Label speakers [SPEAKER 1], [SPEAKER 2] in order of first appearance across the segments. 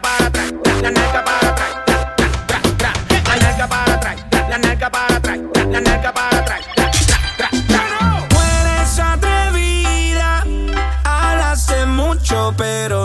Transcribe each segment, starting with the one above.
[SPEAKER 1] nalga para atrás, la
[SPEAKER 2] la
[SPEAKER 1] nalga para atrás, la la atrevida, mucho, pero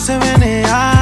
[SPEAKER 1] se venea.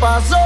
[SPEAKER 1] pasó?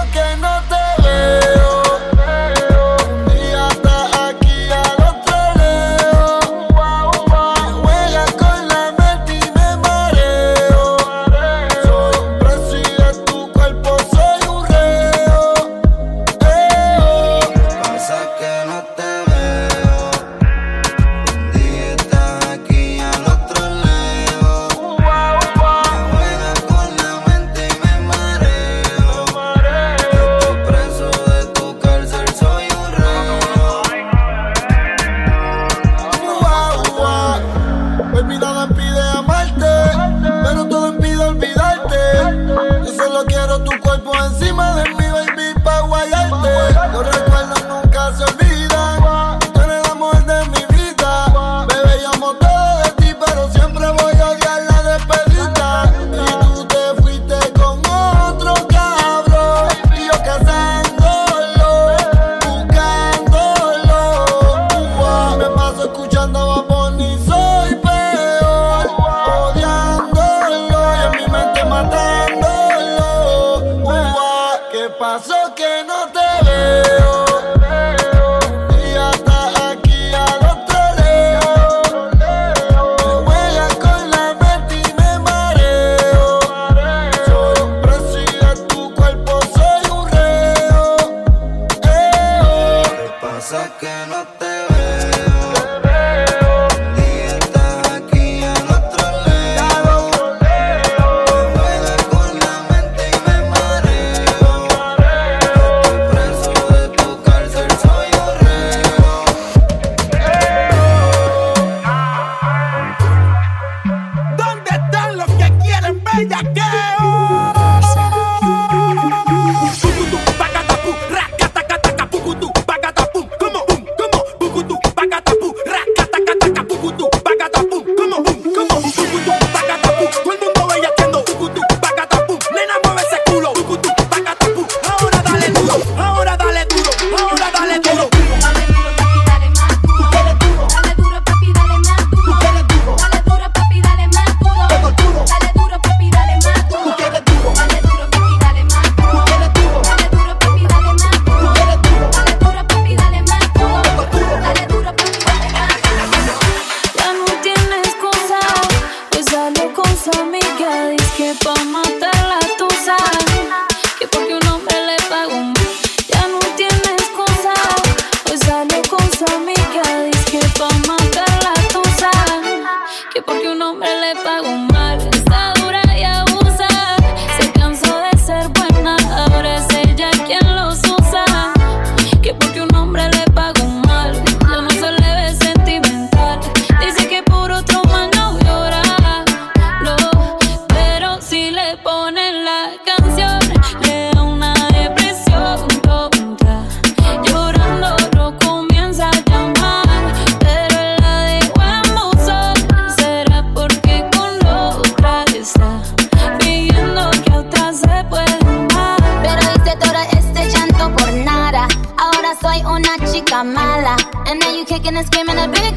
[SPEAKER 1] Ella se arrebata, esa y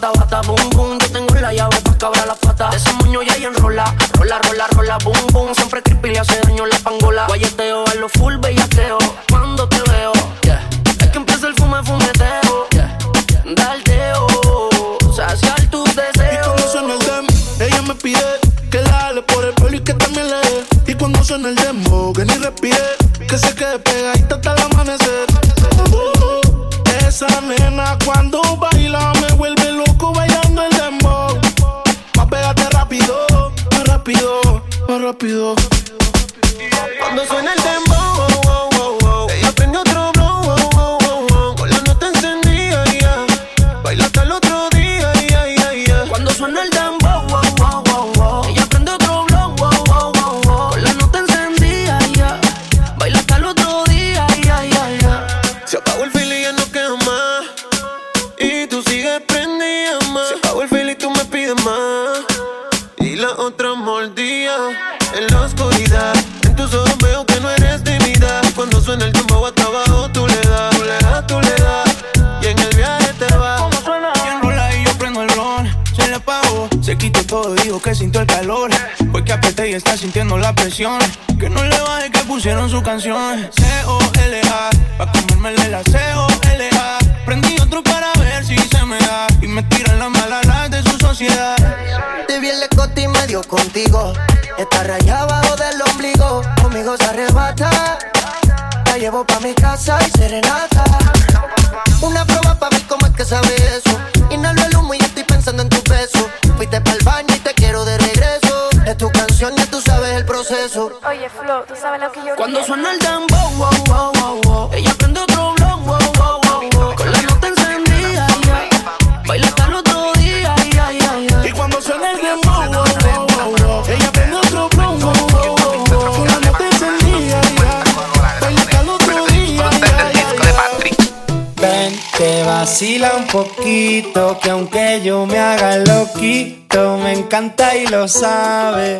[SPEAKER 2] bata, bata, boom, boom. Yo tengo la llave para cabrar la
[SPEAKER 3] pata. Ese moño ya y enrola. Rola, rola, rola, boom, boom. Siempre creepy le hace daño fuiste pa'l baño y te quiero de regreso. Es tu canción, y tú sabes el proceso.
[SPEAKER 4] Oye, Flo, tú sabes lo que yo
[SPEAKER 1] Cuando suena el dembow, wow, wow, wow, wow. Ella
[SPEAKER 5] vacila un poquito, que aunque yo me haga loquito, me encanta y lo sabe.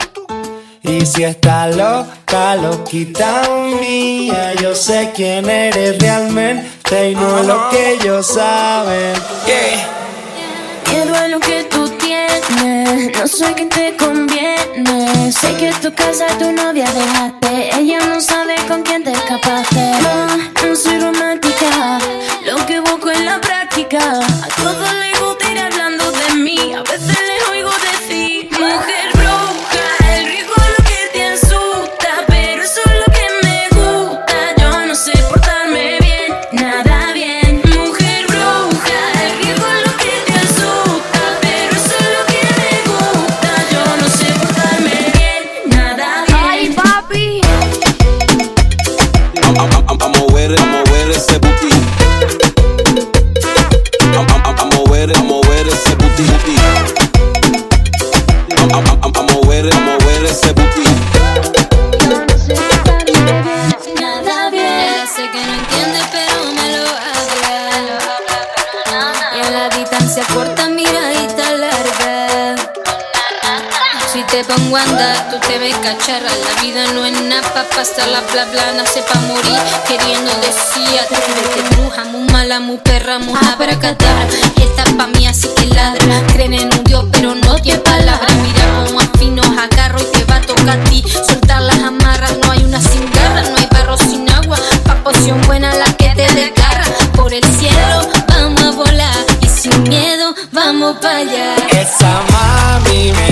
[SPEAKER 5] Y si está loca, loquita mía, yo sé quién eres realmente y no lo que ellos saben. Yeah.
[SPEAKER 4] Qué duelo que tú tienes, no sé qué te conviene. Sé que tu casa tu novia dejaste, ella no sabe con quién te escapaste. No, no soy romántica, lo que busco es
[SPEAKER 6] la girl. I totally te pongo a andar, tú te ves cacharra. La vida no es nada pa' pasarla, bla bla, nace pa' morir. Queriendo decir, atrévete, bruja, muy mala, muy perra, muy abracadabra. Esta pa' mí, así que ladra. Creen en un dios, pero no tiene palabras. Mira como afinos agarro y te va a tocar a ti. Soltar las amarras, no hay una sin garra, no hay barro sin agua. Pa' poción buena la que te desgarra. Por el cielo vamos a volar y sin miedo vamos pa' allá.
[SPEAKER 5] Esa mami me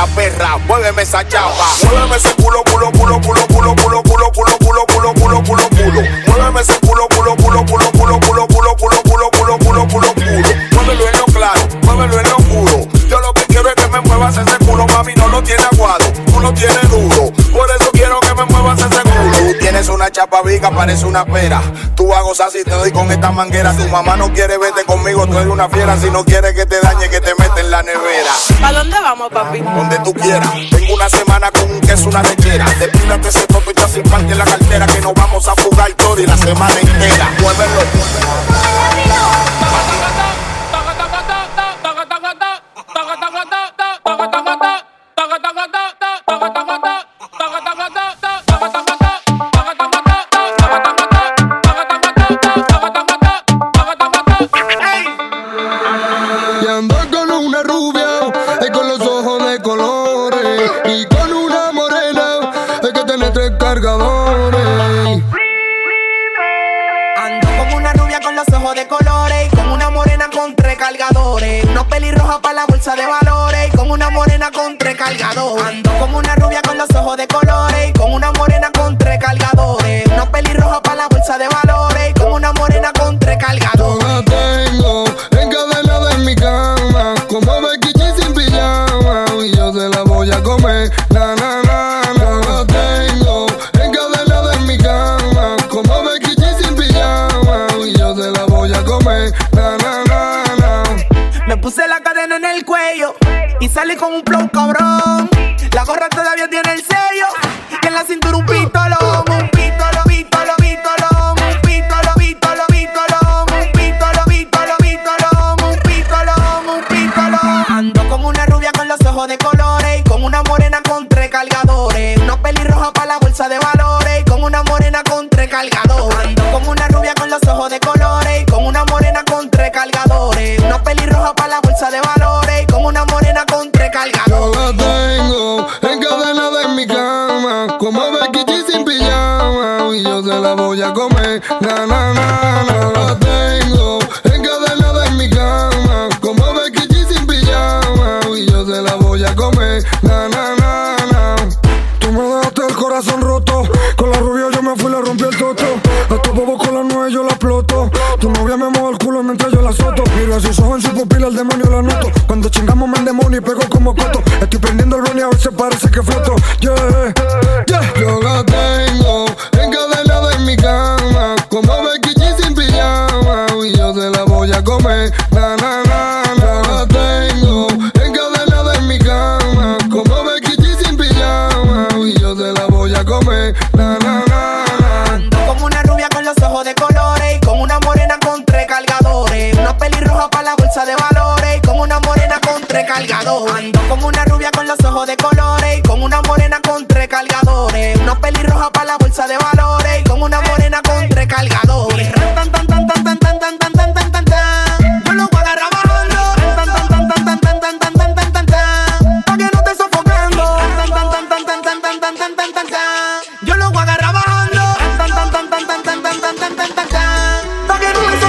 [SPEAKER 7] esta perra, muéveme esa chapa. Muéveme ese culo, culo, culo, culo, culo, culo, culo, culo, culo, culo, culo, culo, culo, culo. Muéveme ese culo, culo. parece una pera. Tú vas a gozar si te doy con esta manguera. Tu mamá no quiere verte conmigo, tú eres una fiera. Si no quieres que te dañe, que te mete en la nevera.
[SPEAKER 8] ¿A dónde vamos, papi?
[SPEAKER 7] Donde tú quieras. Tengo una semana con un queso, una lechera. Despídate ese tope y sin parte en la cartera. Que nos vamos a fugar todo y la semana entera. Muévelo.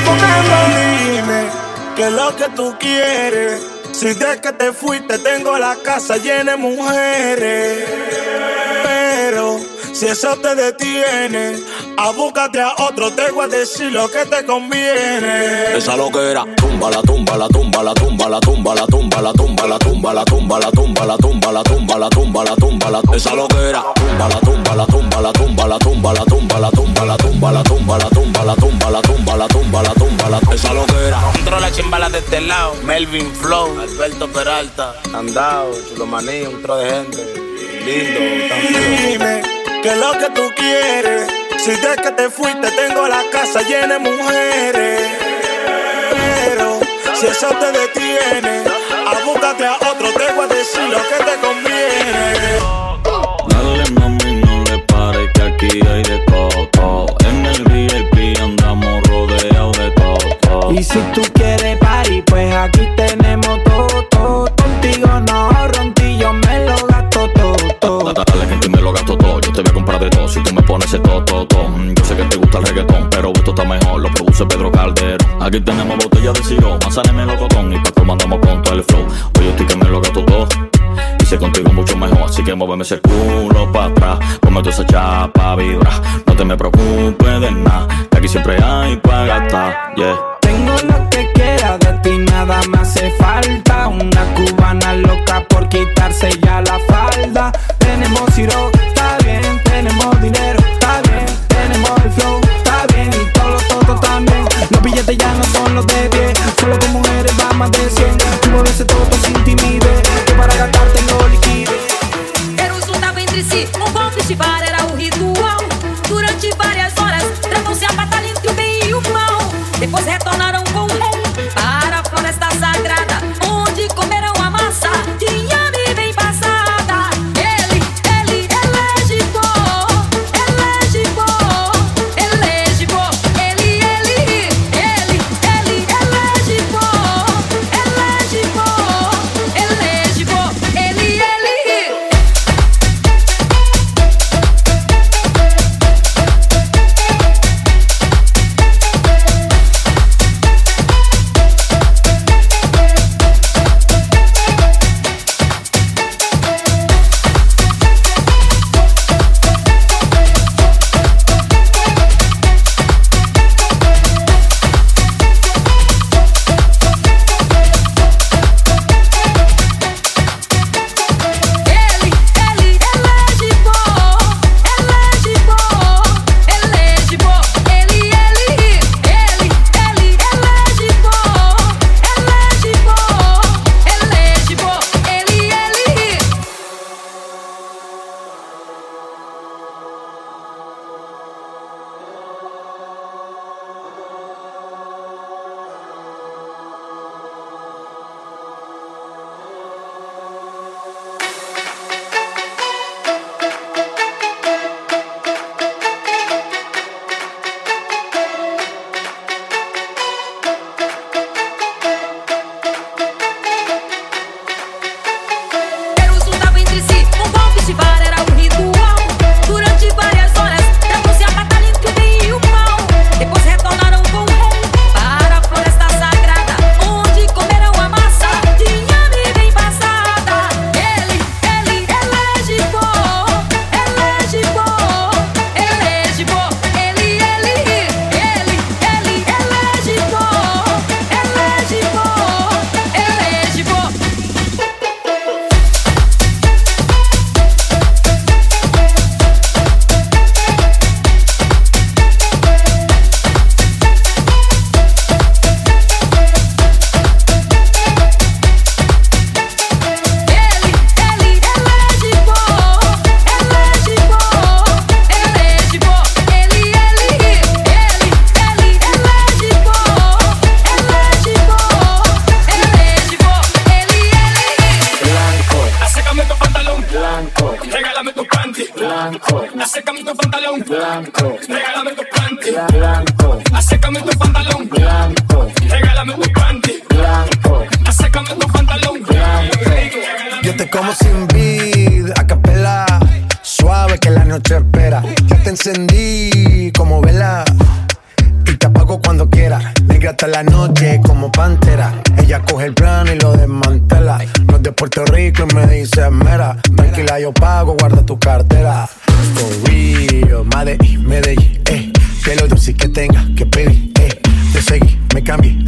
[SPEAKER 9] enfocando. Dime que
[SPEAKER 10] lo que
[SPEAKER 11] tú quieres. Si de que te fuiste tengo la casa llena de mujeres. Pero si eso te detiene, Abúcate a otro, te voy a decir lo que te conviene.
[SPEAKER 12] Esa loquera, tumba la tumba, la tumba, la tumba, la tumba, la tumba, la tumba, la tumba, la tumba, la tumba, la tumba, la tumba, la tumba, la tumba, la esa loquera, tumba la tumba, la tumba, la tumba, la tumba, la tumba, la tumba, la tumba, la tumba, la tumba, la tumba, la tumba, la tumba, la tumba, la esa loquera.
[SPEAKER 13] Controla chimbala de este lado, Melvin Flow, Alberto Peralta, Andao, Chulomaní, un tro de gente, lindo, tan
[SPEAKER 11] que lo que tú quieres. Si de que te fuiste tengo la casa llena de mujeres. Pero si eso te detiene, a a otro, te voy a decir lo que te conviene.
[SPEAKER 14] Dale mami, no le pares que aquí hay de todo. En el VIP andamos rodeados de todo.
[SPEAKER 5] Y si tú quieres party, pues aquí tenemos
[SPEAKER 14] te voy a comprar de todo si tú me pones el to. Yo sé que te gusta el reggaetón, pero esto está mejor, lo produce Pedro Calderón.
[SPEAKER 15] Aquí tenemos botella de siro, manzana y melocotón, y para mandamos con todo el flow. Hoy estoy que me lo gasto todo. Hice contigo mucho mejor, así que muéveme ese culo para atrás. Come esa chapa, vibra. No te me preocupes de nada, que aquí siempre hay para gastar. Yeah.
[SPEAKER 16] Tengo lo que queda de ti, nada me hace falta. Una cubana loca por quitarse ya la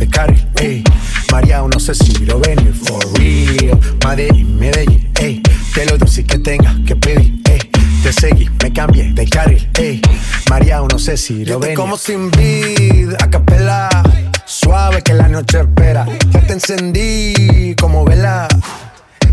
[SPEAKER 16] de
[SPEAKER 17] carril, eh. María, no sé si lo venir. For real, Medellín, Medellín, eh. Que lo dulce que tenga que pedir, eh. Te seguí, me cambié de carril, ey. María, no sé si lo ven. como sin vid, a capela. Suave que la noche espera. Ya te encendí como vela.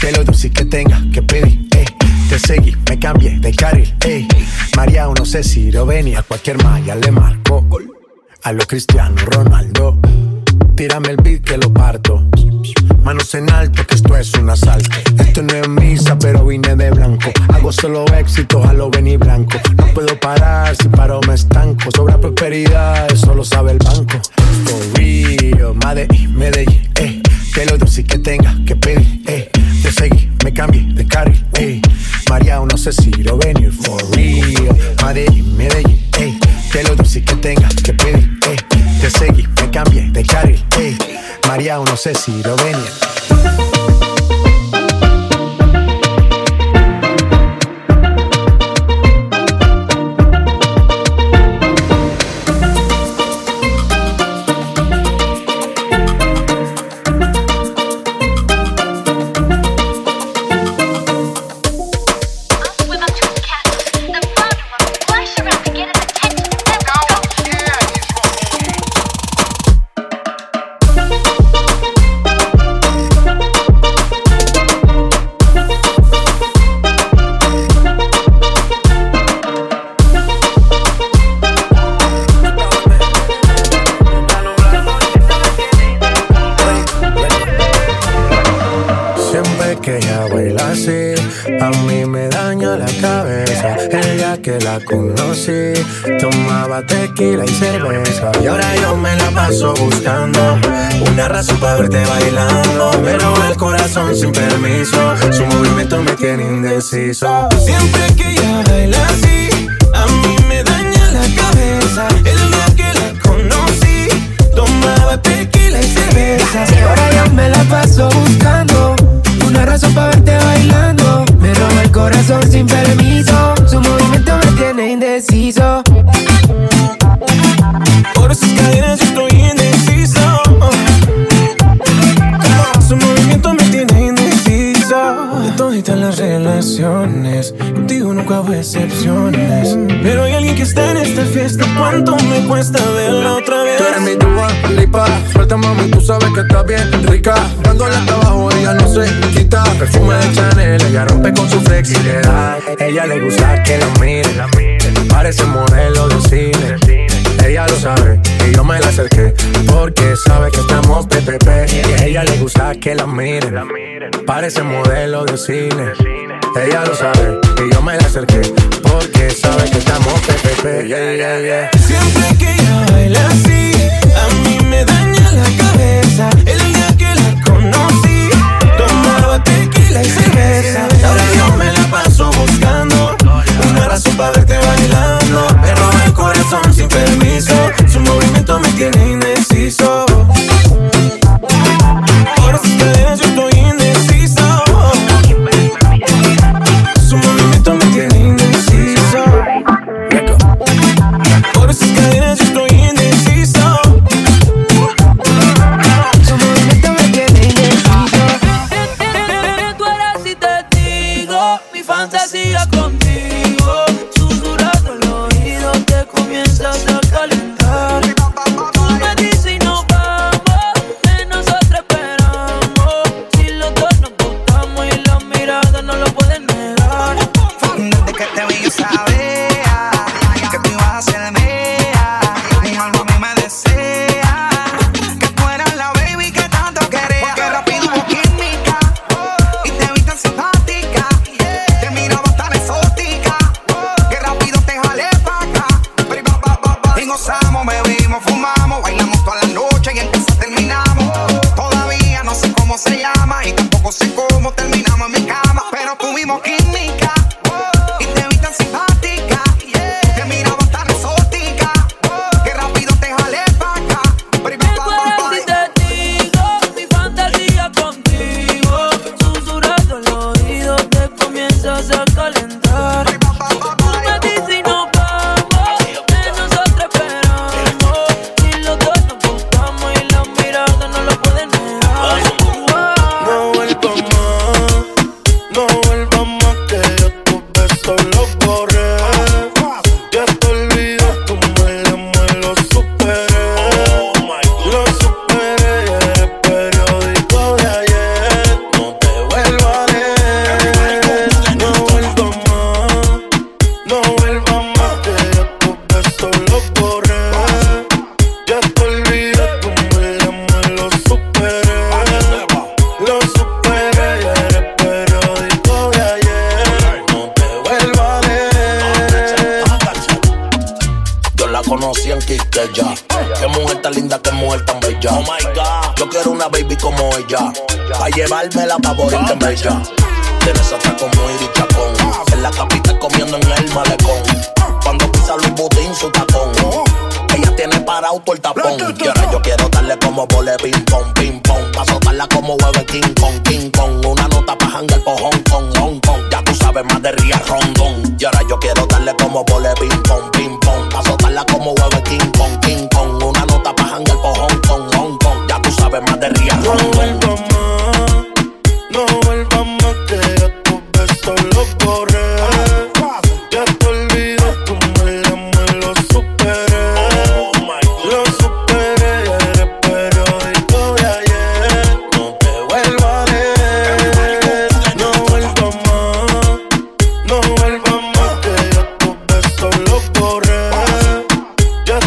[SPEAKER 17] Que lo dulce que tenga que pedir, eh. Te seguí, me cambié de carril, ey. María, no sé si lo venía, cualquier malla le marco. A lo Cristiano Ronaldo. tírame el beat que lo parto. Manos en alto, que esto es un asalto. Esto no es misa, pero vine de blanco. Hago solo éxito, a lo venir blanco. No puedo parar, si paro me estanco. Sobra prosperidad, eso lo sabe el banco. For real, Medellín, Medellín, eh. Que lo doy que tenga que pedir, eh. Te seguí, me cambié de carril, eh. María, no sé si lo venir, for real. Medellín, Medellín, eh. Que lo doy que tenga que pedir, eh. Te seguí, me cambié de carril, eh. María, no sé si lo venir. Verte bailando. Pero el corazón sin permiso, su movimiento me tiene indeciso.
[SPEAKER 3] Siempre que cuesta verla otra vez?
[SPEAKER 17] Tú eres mi Dua Lipa, suelta mami, tú sabes que está bien rica. Dándole hasta abajo, ella no se quita. Perfume de Chanel, ella rompe con su flexibilidad. Ella le gusta que la mire, parece modelo de cine. Ella lo sabe y yo me la acerqué porque sabe que estamos PPP. Y a ella le gusta que la mire, parece modelo de cine. Ella lo sabe y yo me la acerqué porque sabe que estamos PPP. Yeah, yeah, yeah.
[SPEAKER 3] Siempre que ella baila así, a mí me daña la cabeza. El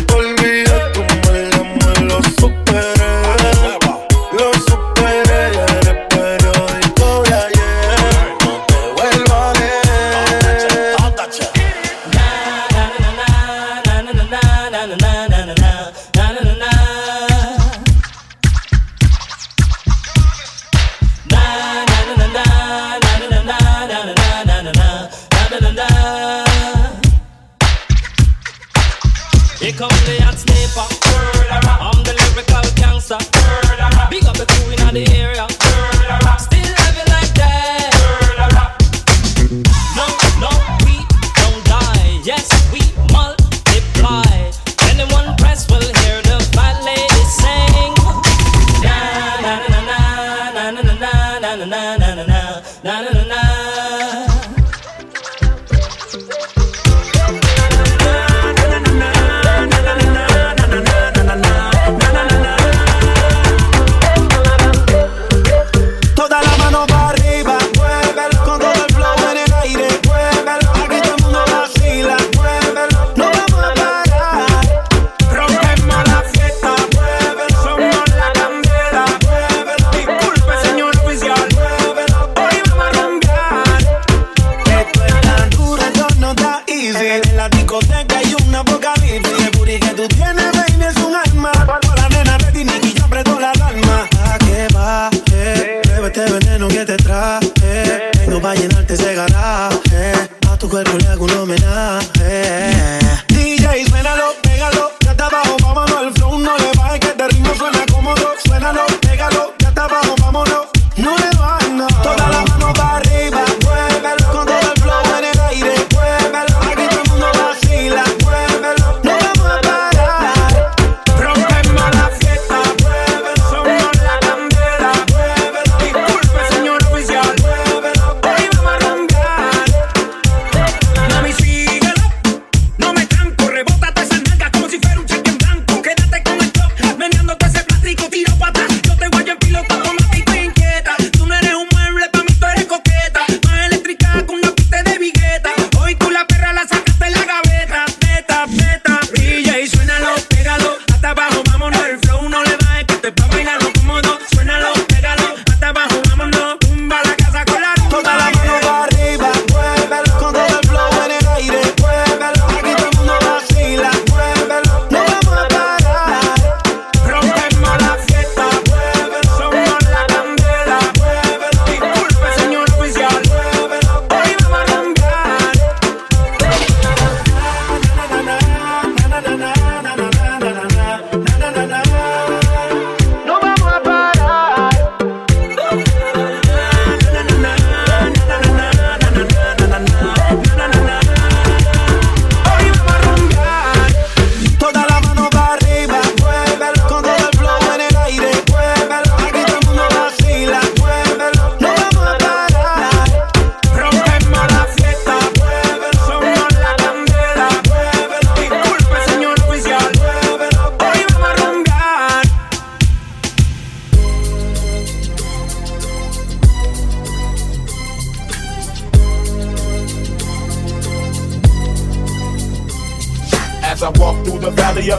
[SPEAKER 3] por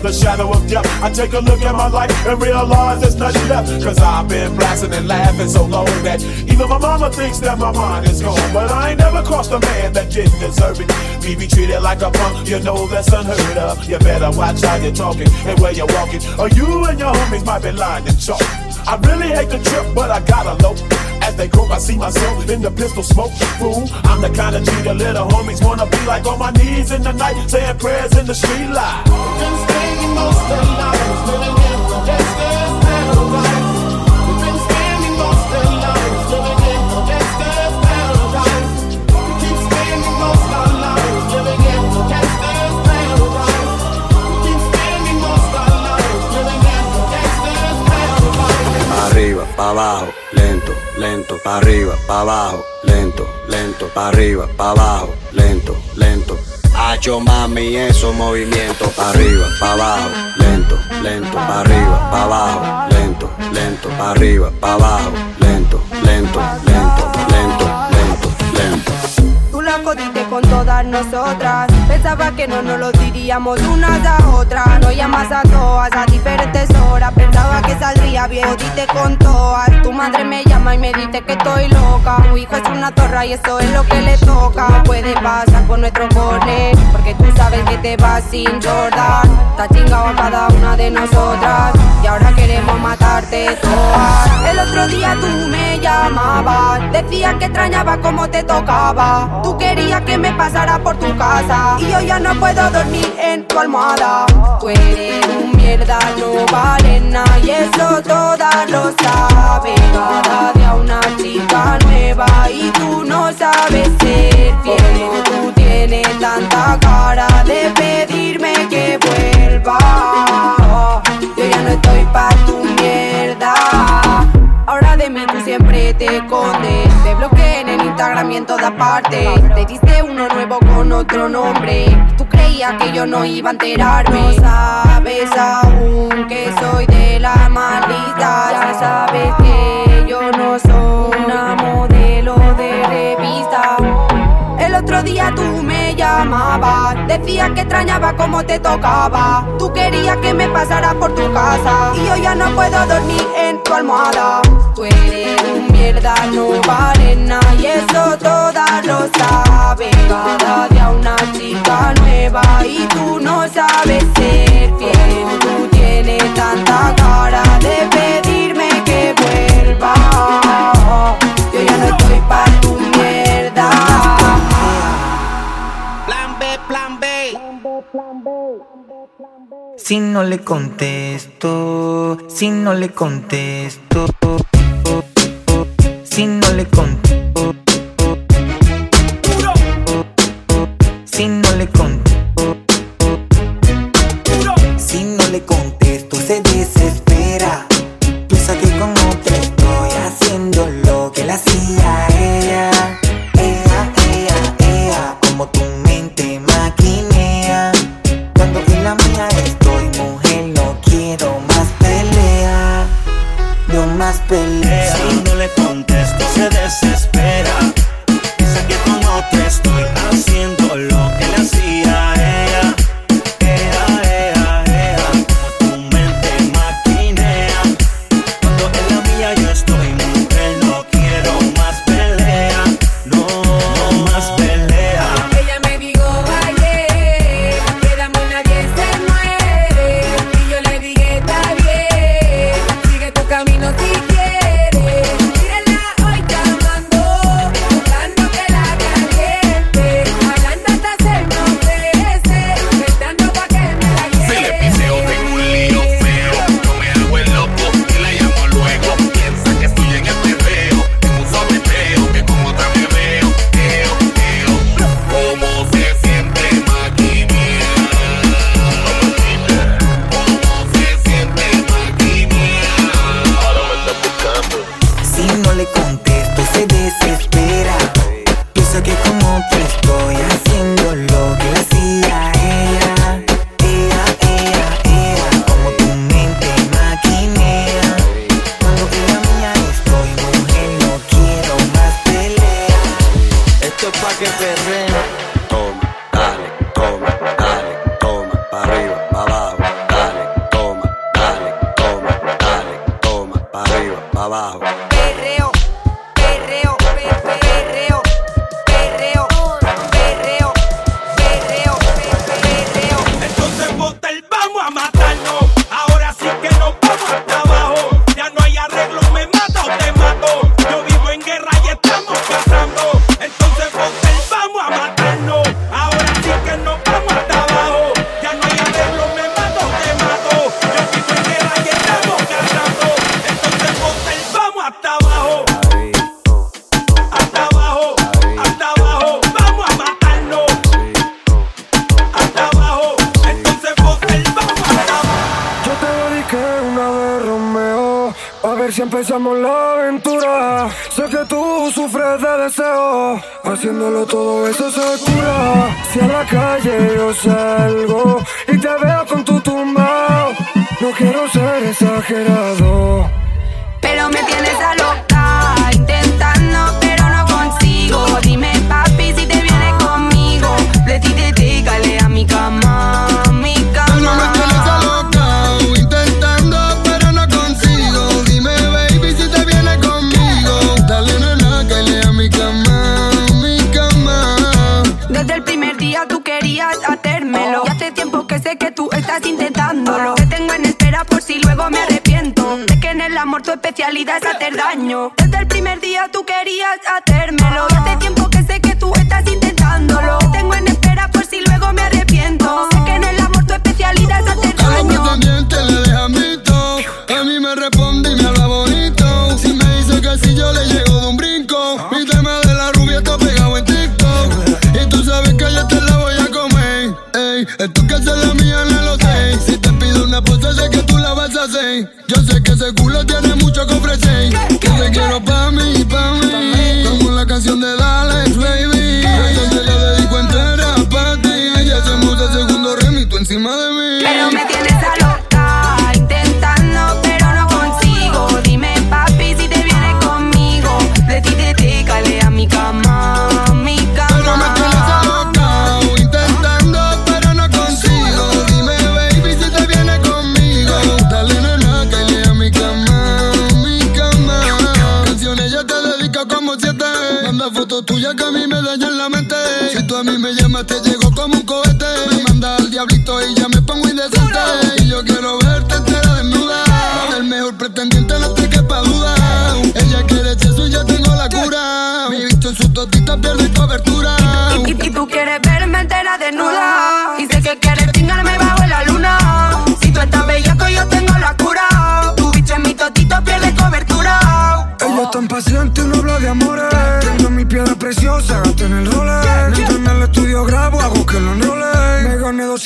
[SPEAKER 18] the
[SPEAKER 19] shadow of death. I take a look at my life and realize there's nothing left. Cause I've been blasting and laughing so long that even my mama thinks that my mind is gone. But I ain't never crossed a man that didn't deserve it. Me be treated like a punk, you know that's unheard of. You better watch how you're talking and where you're walking. Or you and your homies might be lying and chalk. I really hate the trip, but I gotta low. As they croak, I see myself in the pistol smoke. Fool, I'm the kind of G the little homies wanna be like on my knees in the night, saying prayers in the street light.
[SPEAKER 20] Abajo, lento, lento, pa' arriba, pa' abajo, lento, lento, pa' arriba, pa' abajo. Hacho mami, esos movimientos, pa' arriba, pa' abajo, lento, lento, pa' arriba, pa' abajo, lento, lento, pa' arriba, pa' abajo, lento, lento, lento, lento, lento, lento.
[SPEAKER 21] Tú la jodiste con todas nosotras. Pensaba que no nos lo diríamos unas a otras. No llamas a todas a diferentes horas. Pensaba que saldría bien, jodiste con todas. Tu madre me llama y me dice que estoy loca. Tu hijo es una torra y eso es lo que le toca. No puede pasar por nuestro cole. Porque tú sabes que te vas sin Jordan. Está chingado a cada una de nosotras. Decías que extrañaba cómo te tocaba. Tú querías que me pasara por tu casa. Y yo ya no puedo dormir en tu almohada. Tú eres un mierda, no vale. Y eso todas lo saben. Cada día una chica nueva. Y tú no sabes ser fiel. Como tú tienes tanta cara de pedirme que vuelva. Yo ya no estoy pa' tu siempre te escondes. Te bloqueé en el Instagram y en todas partes. Te diste uno nuevo con otro nombre. Tú creías que yo no iba a enterarme. No sabes aún que soy de la maldita. Ya sabes que yo no soy día tú me llamabas, decías que extrañaba cómo te tocaba. Tú querías que me pasara por tu casa y yo ya no puedo dormir en tu almohada. Tú eres un mierda, no vale nada y eso todas lo saben. Cada día una chica nueva y tú no sabes ser fiel. Tú tienes tanta cara de pedirme que vuelva.
[SPEAKER 22] Si no le contesto, si no le contesto, si no le contesto, si no le contesto, si no le contesto,
[SPEAKER 21] lá.
[SPEAKER 23] Empezamos la aventura. Sé que tú sufres de deseo. Haciéndolo todo eso se cura. Si a la calle yo salgo y te veo con tu tumba, no quiero ser exagerado.
[SPEAKER 21] Pero me tienes a sé que tú estás intentándolo. Te tengo en espera por si luego me arrepiento. Sé que en el amor tu especialidad es hacer daño. Desde el primer día tú querías hacérmelo. Y hace tiempo que sé que tú estás intentándolo. Te tengo en espera por si luego me arrepiento. Sé que en el amor tu especialidad es hacer daño.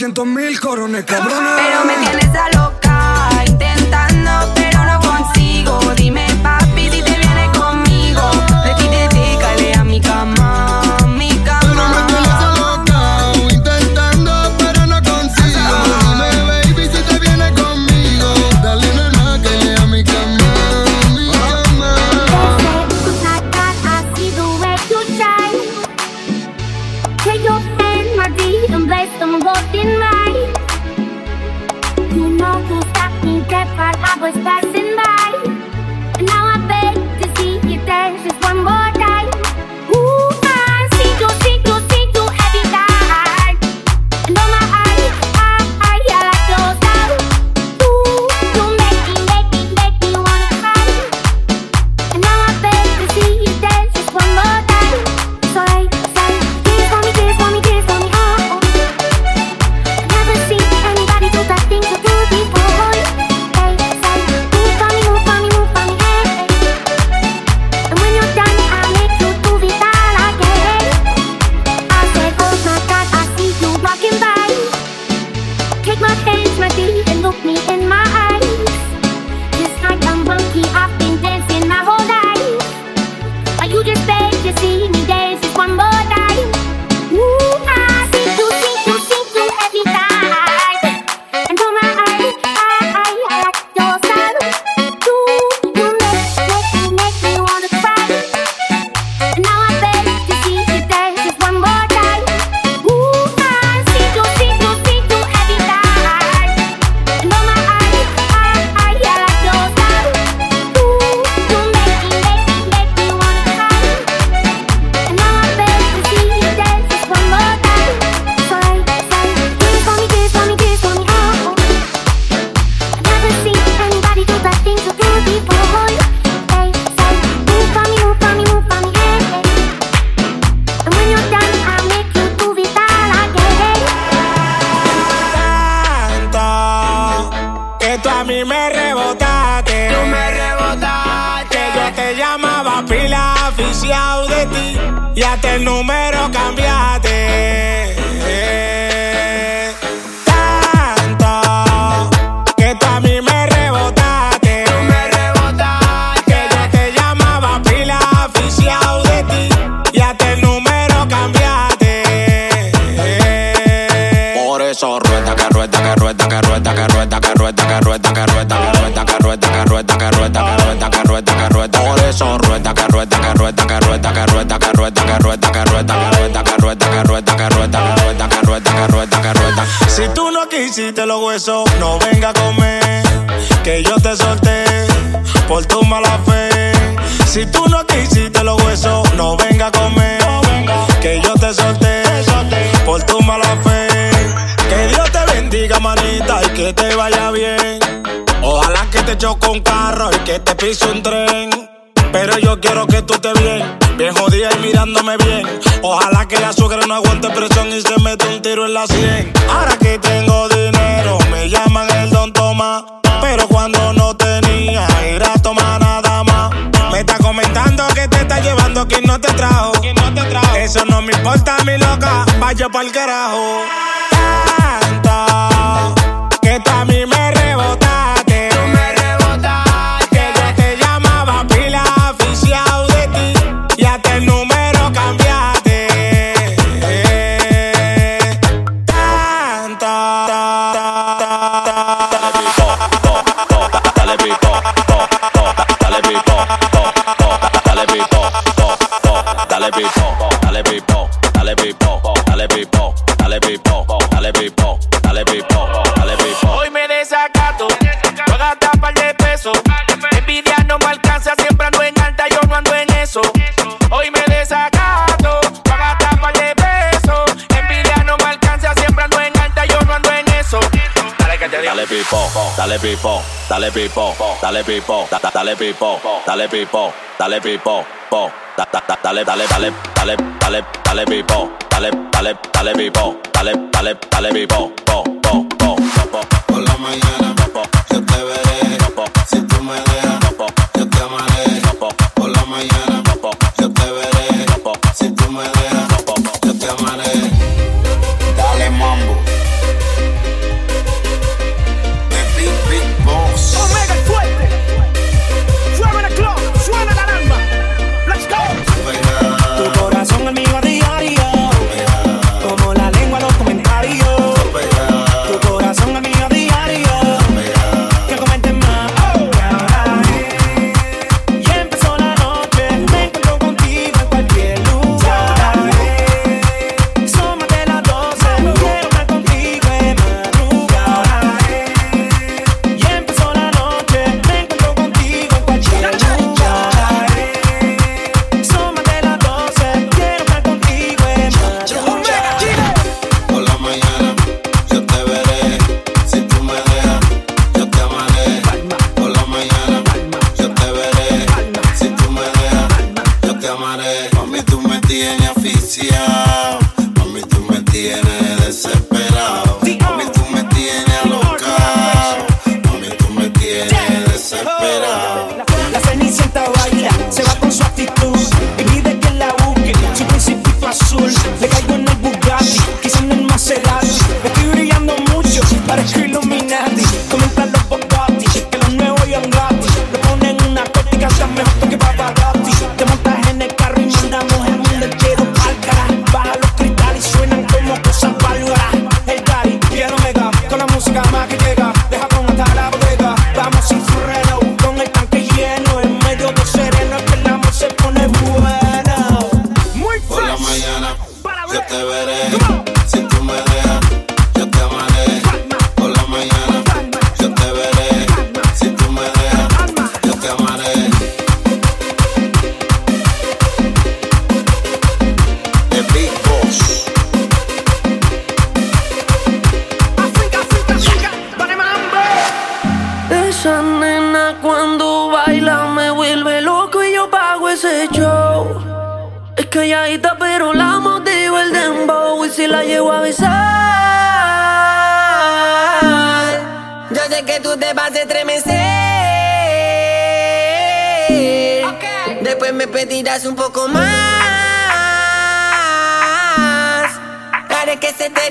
[SPEAKER 23] 300 mil corones, cabrones.
[SPEAKER 21] de ti
[SPEAKER 11] y hasta el número cambiaste. los huesos. No venga a comer, que yo te solté por tu mala fe. Si tú no quisiste los huesos, no venga a comer, que yo te solté por tu mala fe. Que Dios te bendiga, manita, y que te vaya bien. Ojalá que te choque un carro y que te pise un tren. Pero yo quiero que tú te bien, bien jodida y mirándome bien. Ojalá que la azúcar no aguante presión y se mete un tiro en la sien. Ahora que tengo cuando no tenía. Ir tomar nada más. Me está comentando que te está llevando quien no te trajo. Eso no me importa, mi loca. Vaya pa'l carajo.
[SPEAKER 15] dale pipo, dale pipo, dale pipo, dale pipo, dale pipo, dale pipo, dale, dale, dale, dale, dale,
[SPEAKER 24] dale
[SPEAKER 15] pipo, dale, dale, dale pipo, dale, dale, dale pipo, po, po, po, po,
[SPEAKER 25] por la mañana, yo te veré, si tú me dejas,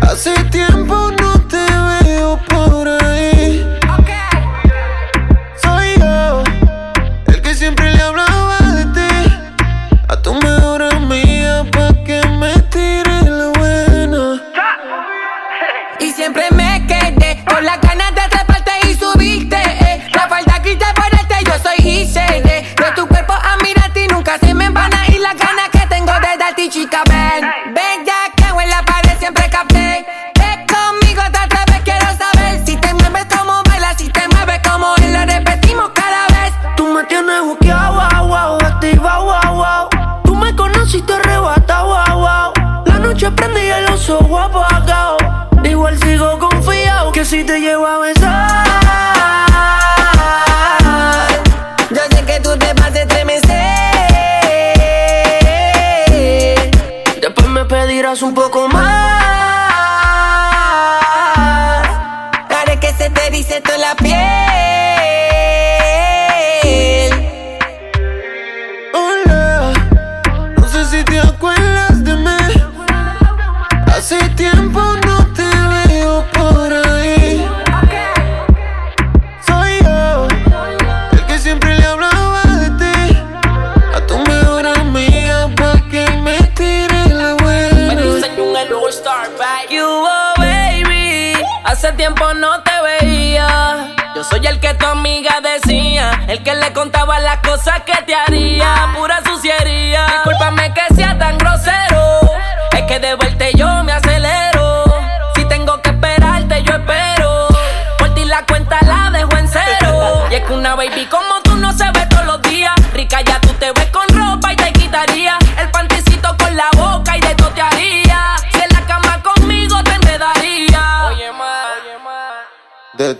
[SPEAKER 3] Hace tiempo no te veo por ahí. Soy yo, el que siempre le hablaba de ti. A tu mejor amiga, pa' que me tire la buena.
[SPEAKER 21] Y siempre me quedé con las ganas de atraparte y subiste. Eh. La falta que te ponerte, yo soy Giselle. Eh. De tu cuerpo a mirarte nunca se me embana. Y las ganas que tengo de darte, chica, ven.
[SPEAKER 26] poco apagado. Igual sigo confiado que si te llevo a besar.
[SPEAKER 21] Yo sé que tú te vas a estremecer.
[SPEAKER 26] Después me pedirás un poco más.
[SPEAKER 3] tiempo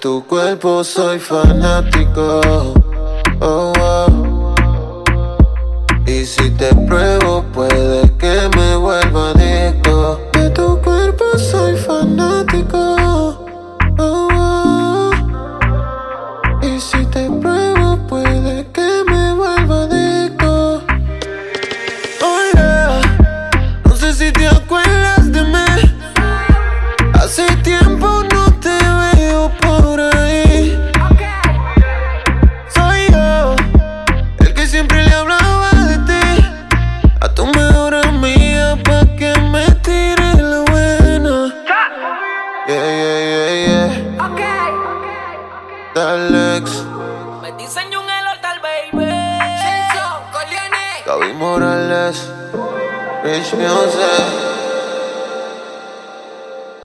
[SPEAKER 3] tu cuerpo soy fanático.